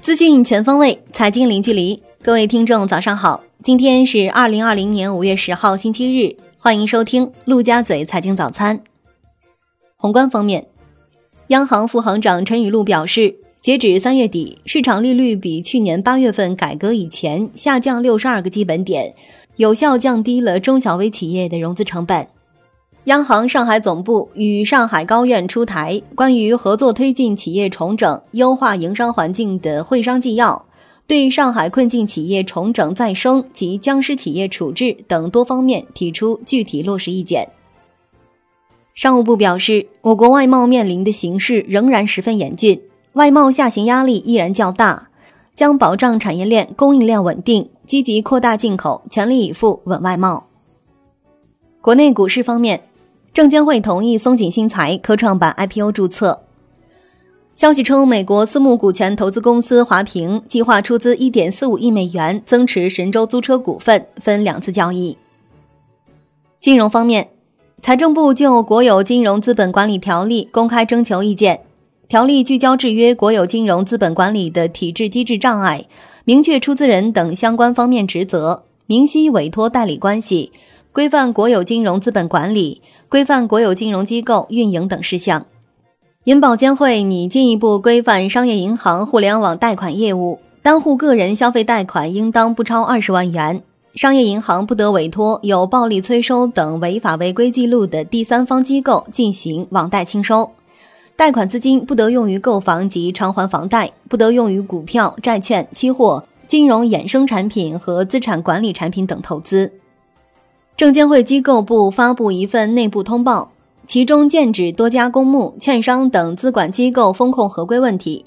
资讯全方位，财经零距离。各位听众，早上好！今天是二零二零年五月十号，星期日。欢迎收听陆家嘴财经早餐。宏观方面，央行副行长陈雨露表示，截止三月底，市场利率比去年八月份改革以前下降六十二个基本点，有效降低了中小微企业的融资成本。央行上海总部与上海高院出台关于合作推进企业重整、优化营商环境的会商纪要，对上海困境企业重整再生及僵尸企业处置等多方面提出具体落实意见。商务部表示，我国外贸面临的形势仍然十分严峻，外贸下行压力依然较大，将保障产业链供应链稳定，积极扩大进口，全力以赴稳外贸。国内股市方面。证监会同意松井新材科创板 IPO 注册。消息称，美国私募股权投资公司华平计划出资1.45亿美元增持神州租车股份，分两次交易。金融方面，财政部就《国有金融资本管理条例》公开征求意见。条例聚焦制约国有金融资本管理的体制机制障碍，明确出资人等相关方面职责，明晰委托代理关系，规范国有金融资本管理。规范国有金融机构运营等事项，银保监会拟进一步规范商业银行互联网贷款业务。单户个人消费贷款应当不超二十万元，商业银行不得委托有暴力催收等违法违规记录的第三方机构进行网贷清收。贷款资金不得用于购房及偿还房贷，不得用于股票、债券、期货、金融衍生产品和资产管理产品等投资。证监会机构部发布一份内部通报，其中剑指多家公募、券商等资管机构风控合规问题。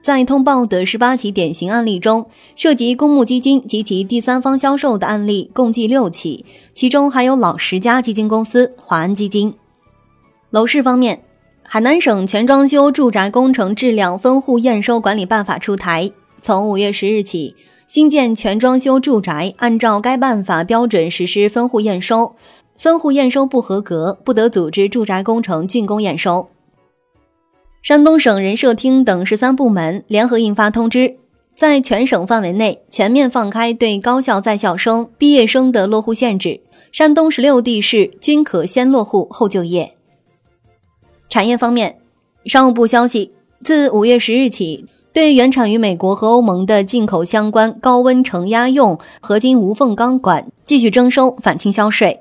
在通报的十八起典型案例中，涉及公募基金及其第三方销售的案例共计六起，其中还有老十家基金公司华安基金。楼市方面，海南省全装修住宅工程质量分户验收管理办法出台，从五月十日起。新建全装修住宅按照该办法标准实施分户验收，分户验收不合格，不得组织住宅工程竣工验收。山东省人社厅等十三部门联合印发通知，在全省范围内全面放开对高校在校生、毕业生的落户限制，山东十六地市均可先落户后就业。产业方面，商务部消息，自五月十日起。对原产于美国和欧盟的进口相关高温承压用合金无缝钢管继续征收反倾销税。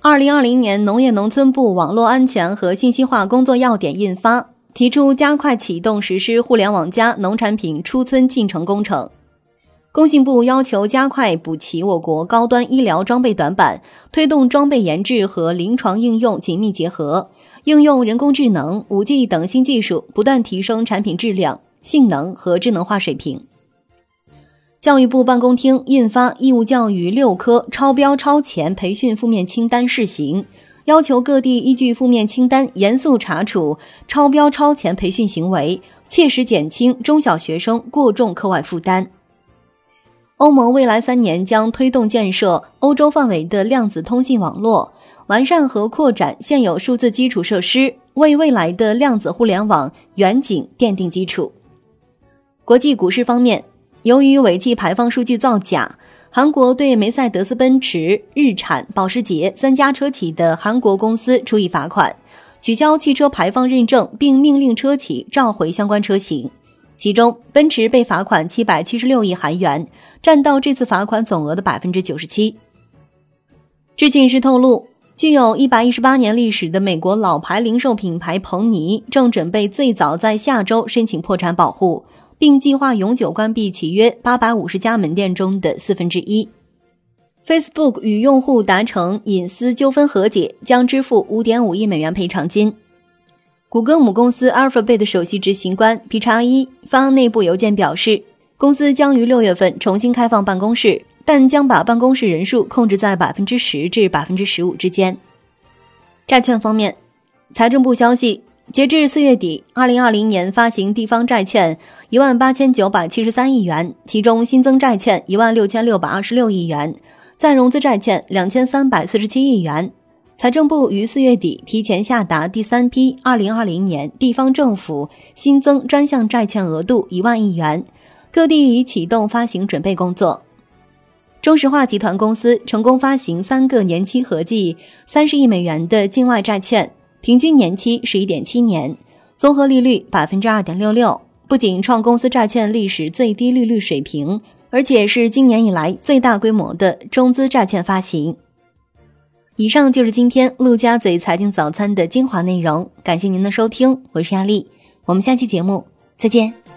二零二零年农业农村部网络安全和信息化工作要点印发，提出加快启动实施“互联网加”农产品出村进程工程。工信部要求加快补齐我国高端医疗装备短板，推动装备研制和临床应用紧密结合，应用人工智能、五 G 等新技术，不断提升产品质量。性能和智能化水平。教育部办公厅印发义务教育六科超标超前培训负面清单试行，要求各地依据负面清单严肃查处超标超前培训行为，切实减轻中小学生过重课外负担。欧盟未来三年将推动建设欧洲范围的量子通信网络，完善和扩展现有数字基础设施，为未来的量子互联网远景奠定基础。国际股市方面，由于尾气排放数据造假，韩国对梅赛德斯奔驰、日产、保时捷三家车企的韩国公司处以罚款，取消汽车排放认证，并命令车企召回相关车型。其中，奔驰被罚款七百七十六亿韩元，占到这次罚款总额的百分之九十七。知情人士透露，具有一百一十八年历史的美国老牌零售品牌彭尼正准备最早在下周申请破产保护。并计划永久关闭其约八百五十家门店中的四分之一。Facebook 与用户达成隐私纠纷和解，将支付五点五亿美元赔偿金。谷歌母公司 Alphabet 首席执行官皮查伊发内部邮件表示，公司将于六月份重新开放办公室，但将把办公室人数控制在百分之十至百分之十五之间。债券方面，财政部消息。截至四月底，二零二零年发行地方债券一万八千九百七十三亿元，其中新增债券一万六千六百二十六亿元，再融资债券两千三百四十七亿元。财政部于四月底提前下达第三批二零二零年地方政府新增专项债券额度一万亿元，各地已启动发行准备工作。中石化集团公司成功发行三个年期合计三十亿美元的境外债券，平均年期十一点七年，综合利率百分之二点六六，不仅创公司债券历史最低利率水平，而且是今年以来最大规模的中资债券发行。以上就是今天陆家嘴财经早餐的精华内容，感谢您的收听，我是亚丽，我们下期节目再见。